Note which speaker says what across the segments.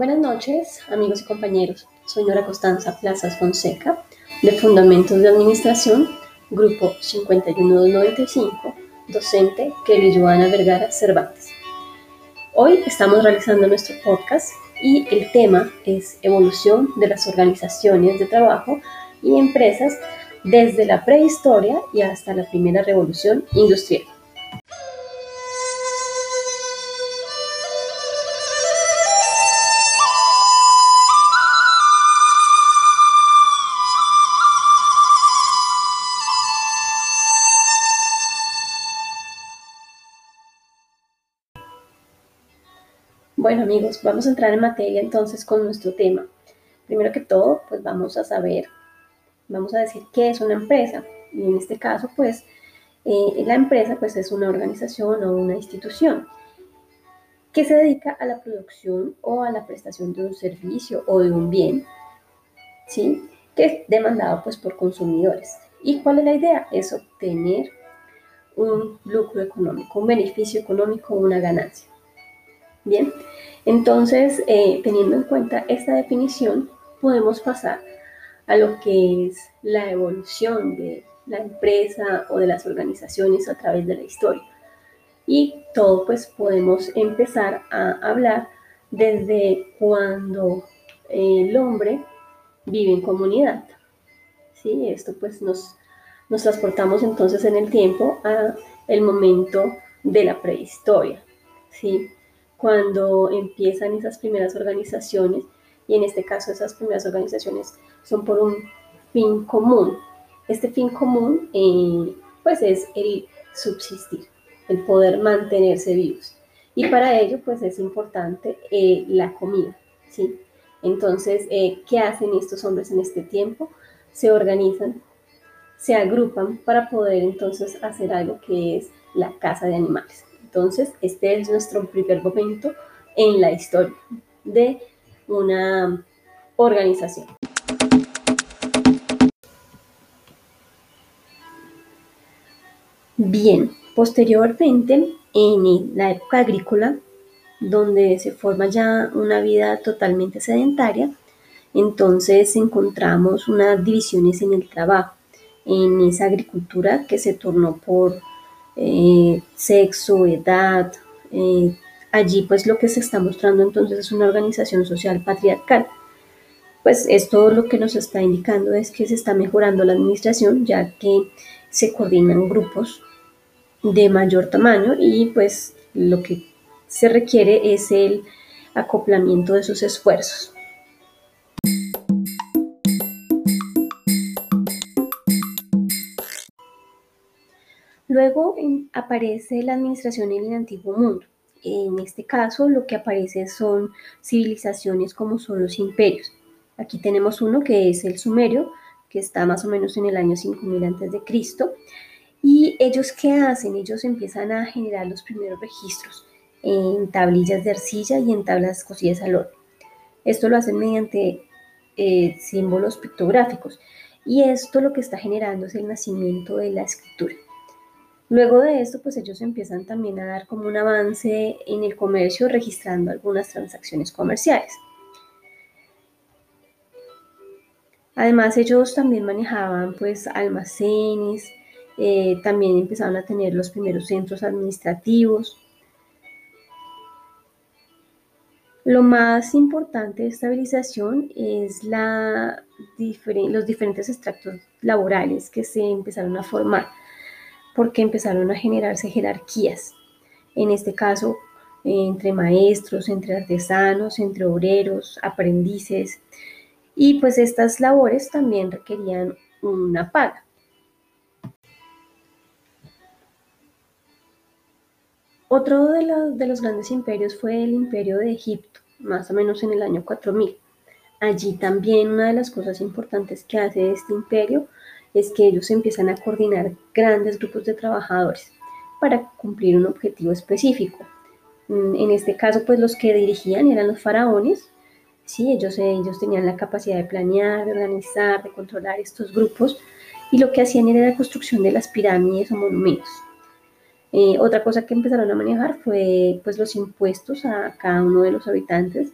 Speaker 1: Buenas noches, amigos y compañeros. Soy Nora Constanza Plazas Fonseca, de Fundamentos de Administración, Grupo 51295, docente Kelly Joana Vergara Cervantes. Hoy estamos realizando nuestro podcast y el tema es evolución de las organizaciones de trabajo y empresas desde la prehistoria y hasta la primera revolución industrial. Bueno amigos, vamos a entrar en materia entonces con nuestro tema. Primero que todo, pues vamos a saber, vamos a decir qué es una empresa. Y en este caso, pues eh, la empresa pues es una organización o una institución que se dedica a la producción o a la prestación de un servicio o de un bien, ¿sí? Que es demandado pues por consumidores. ¿Y cuál es la idea? Es obtener un lucro económico, un beneficio económico, una ganancia. Bien, entonces, eh, teniendo en cuenta esta definición, podemos pasar a lo que es la evolución de la empresa o de las organizaciones a través de la historia. Y todo pues podemos empezar a hablar desde cuando el hombre vive en comunidad. ¿Sí? Esto pues nos, nos transportamos entonces en el tiempo a el momento de la prehistoria. ¿sí? Cuando empiezan esas primeras organizaciones, y en este caso esas primeras organizaciones son por un fin común. Este fin común, eh, pues es el subsistir, el poder mantenerse vivos. Y para ello, pues es importante eh, la comida, ¿sí? Entonces, eh, ¿qué hacen estos hombres en este tiempo? Se organizan, se agrupan para poder entonces hacer algo que es la caza de animales. Entonces, este es nuestro primer momento en la historia de una organización. Bien, posteriormente, en la época agrícola, donde se forma ya una vida totalmente sedentaria, entonces encontramos unas divisiones en el trabajo, en esa agricultura que se tornó por eh, sexo, edad. Eh, allí pues lo que se está mostrando entonces es una organización social patriarcal. Pues esto lo que nos está indicando es que se está mejorando la administración ya que se coordinan grupos de mayor tamaño y pues lo que se requiere es el acoplamiento de sus esfuerzos. Luego aparece la administración en el antiguo mundo. En este caso, lo que aparece son civilizaciones como son los imperios. Aquí tenemos uno que es el sumerio, que está más o menos en el año 5000 a.C. ¿Y ellos qué hacen? Ellos empiezan a generar los primeros registros en tablillas de arcilla y en tablas cosidas al oro. Esto lo hacen mediante eh, símbolos pictográficos. Y esto lo que está generando es el nacimiento de la escritura. Luego de esto, pues ellos empiezan también a dar como un avance en el comercio registrando algunas transacciones comerciales. Además, ellos también manejaban pues almacenes, eh, también empezaron a tener los primeros centros administrativos. Lo más importante de estabilización es los diferentes extractos laborales que se empezaron a formar porque empezaron a generarse jerarquías. En este caso, entre maestros, entre artesanos, entre obreros, aprendices. Y pues estas labores también requerían una paga. Otro de los, de los, grandes imperios fue el imperio de Egipto, más o menos en el año 4000. Allí también una de las cosas importantes que hace este imperio es que ellos empiezan a coordinar grandes grupos de trabajadores para cumplir un objetivo específico. Mm, en este caso, pues los que dirigían eran los faraones, ¿sí? ellos, ellos tenían la capacidad de planear, de organizar, de controlar estos grupos y lo que hacían era la construcción de las pirámides o monumentos. Eh, otra cosa que empezaron a manejar fue pues, los impuestos a cada uno de los habitantes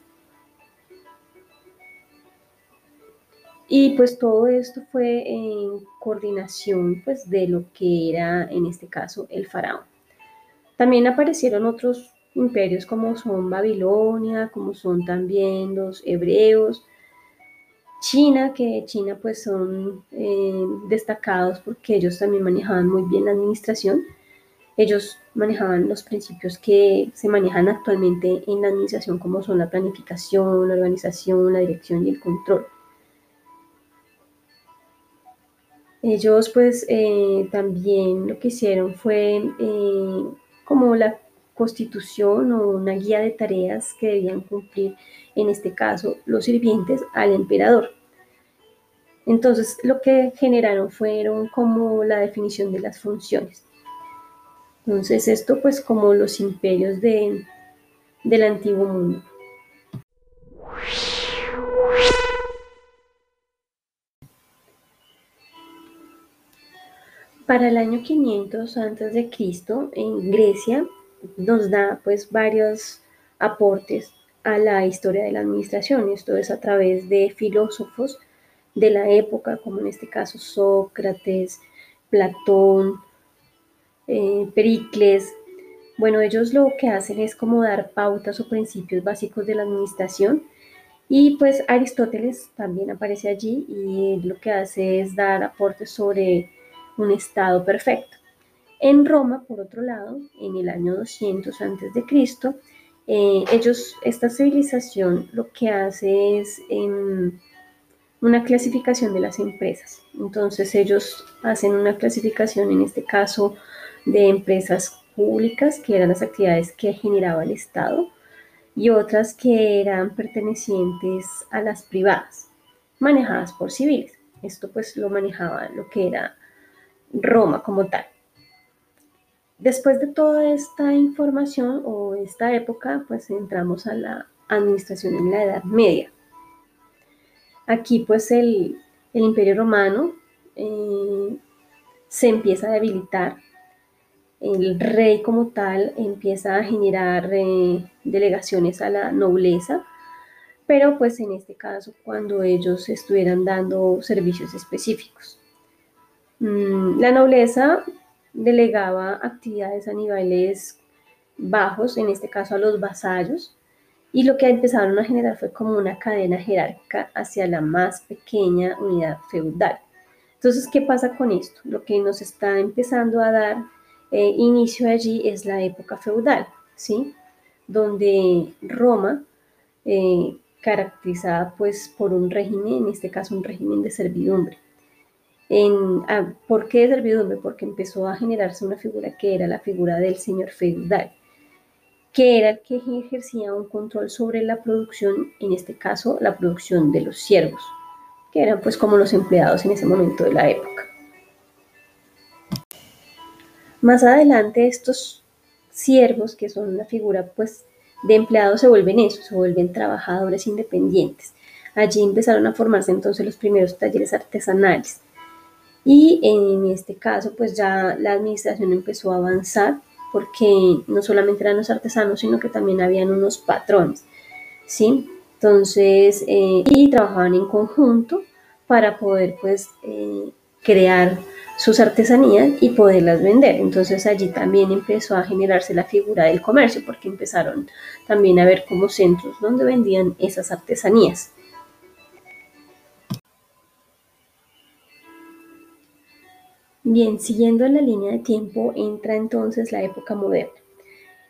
Speaker 1: Y pues todo esto fue en coordinación pues de lo que era en este caso el faraón. También aparecieron otros imperios como son Babilonia, como son también los hebreos, China, que China pues son eh, destacados porque ellos también manejaban muy bien la administración. Ellos manejaban los principios que se manejan actualmente en la administración como son la planificación, la organización, la dirección y el control. Ellos pues eh, también lo que hicieron fue eh, como la constitución o una guía de tareas que debían cumplir, en este caso, los sirvientes al emperador. Entonces, lo que generaron fueron como la definición de las funciones. Entonces, esto pues como los imperios de, del antiguo mundo. Para el año 500 a.C., en Grecia, nos da pues varios aportes a la historia de la administración. Esto es a través de filósofos de la época, como en este caso Sócrates, Platón, eh, Pericles. Bueno, ellos lo que hacen es como dar pautas o principios básicos de la administración y pues Aristóteles también aparece allí y lo que hace es dar aportes sobre un estado perfecto. En Roma, por otro lado, en el año 200 a.C., eh, ellos, esta civilización lo que hace es em, una clasificación de las empresas. Entonces ellos hacen una clasificación, en este caso, de empresas públicas, que eran las actividades que generaba el Estado, y otras que eran pertenecientes a las privadas, manejadas por civiles. Esto pues lo manejaba lo que era Roma como tal. Después de toda esta información o esta época, pues entramos a la administración en la Edad Media. Aquí pues el, imperio romano eh, se empieza a debilitar, el rey como tal empieza a generar eh, delegaciones a la nobleza, pero pues en este caso cuando ellos estuvieran dando servicios específicos. Mm, la nobleza delegaba actividades a niveles bajos, en este caso a los vasallos, y lo que empezaron a generar fue como una cadena jerárquica hacia la más pequeña unidad feudal. Entonces, ¿qué pasa con esto? Lo que nos está empezando a dar eh, inicio allí es la época feudal, ¿sí? Donde Roma, eh, caracterizada pues por un régimen, en este caso un régimen de servidumbre, ah, ¿Por qué servidumbre? Porque empezó a generarse una figura que era la figura del señor feudal, que era el que ejercía un control sobre la producción, en este caso la producción de los siervos, que eran pues como los empleados en ese momento de la época. Más adelante estos siervos, que son una figura pues de empleados, se vuelven eso, se vuelven trabajadores independientes. Allí empezaron a formarse entonces los primeros talleres artesanales y en este caso, pues ya la administración empezó a avanzar porque no solamente eran los artesanos, sino que también habían unos patrones, ¿sí? Entonces, eh, y trabajaban en conjunto para poder, pues, eh, crear sus artesanías y poderlas vender. Entonces allí también empezó a generarse la figura del comercio, porque empezaron también a ver como centros donde vendían esas artesanías. Bien, siguiendo la línea de tiempo, entra entonces la época moderna.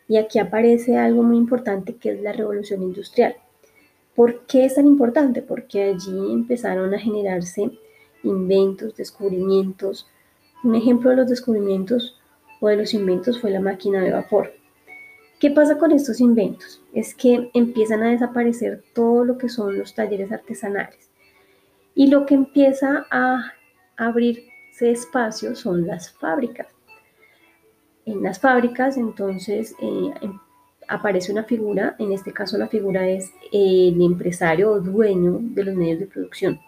Speaker 1: Y aquí aparece algo muy importante que es la revolución industrial. ¿Por qué es tan importante? Porque allí empezaron a generarse inventos, descubrimientos. Un ejemplo de los descubrimientos o de los inventos fue la máquina de vapor. ¿Qué pasa con estos inventos? Es que empiezan a desaparecer todo lo que son los talleres artesanales. Y lo que empieza a abrir espacio son las fábricas. En las fábricas, entonces, eh, em, aparece una figura, en este caso la figura es el empresario o dueño de los medios de producción.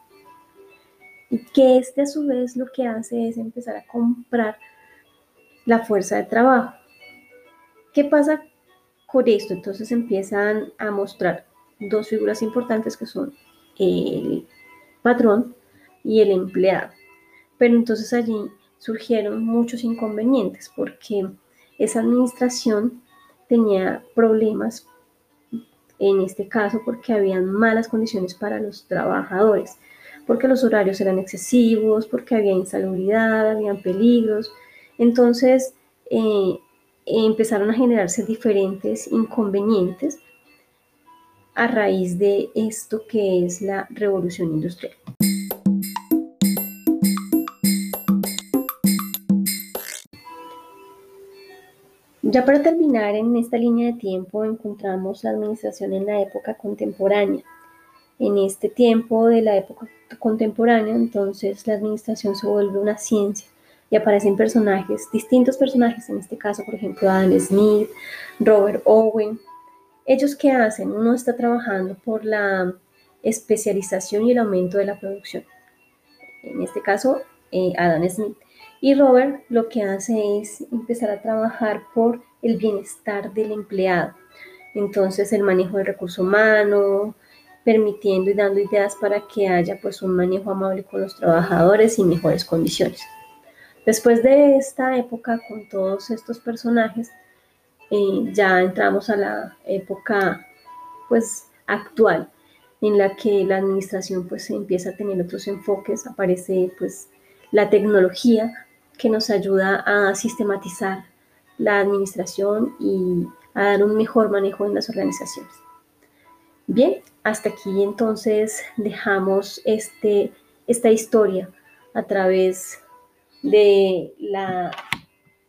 Speaker 1: Y que este a su vez lo que hace es empezar a comprar la fuerza de trabajo. ¿Qué pasa con esto? Entonces empiezan a mostrar dos figuras importantes que son el patrón y el empleado. Pero entonces allí surgieron muchos inconvenientes porque esa administración tenía problemas en este caso porque habían malas condiciones para los trabajadores, porque los horarios eran excesivos, porque había insalubridad, habían peligros. Entonces eh, empezaron a generarse diferentes inconvenientes a raíz de esto que es la revolución industrial. Ya para terminar, en esta línea de tiempo encontramos la administración en la época contemporánea. En este tiempo de la época contemporánea, entonces la administración se vuelve una ciencia y aparecen personajes, distintos personajes, en este caso, por ejemplo, Adam Smith, Robert Owen. ¿Ellos qué hacen? Uno está trabajando por la especialización y el aumento de la producción. En este caso, eh, Adam Smith. Y Robert lo que hace es empezar a trabajar por el bienestar del empleado. Entonces el manejo del recurso humano, permitiendo y dando ideas para que haya pues un manejo amable con los trabajadores y mejores condiciones. Después de esta época con todos estos personajes, eh, ya entramos a la época pues actual en la que la administración pues empieza a tener otros enfoques, aparece pues la tecnología que nos ayuda a sistematizar la administración y a dar un mejor manejo en las organizaciones. Bien, hasta aquí entonces dejamos este, esta historia a través de, la,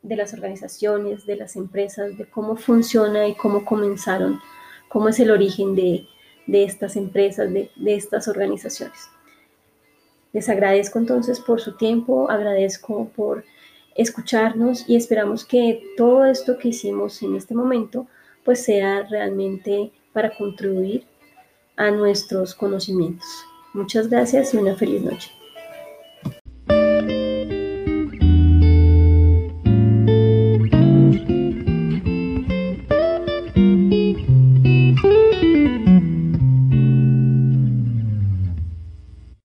Speaker 1: de las organizaciones, de las empresas, de cómo funciona y cómo comenzaron, cómo es el origen de, estas empresas, de, de estas organizaciones. Les agradezco entonces por su tiempo, agradezco por escucharnos y esperamos que todo esto que hicimos en este momento pues sea realmente para contribuir a nuestros conocimientos. Muchas gracias y una feliz noche.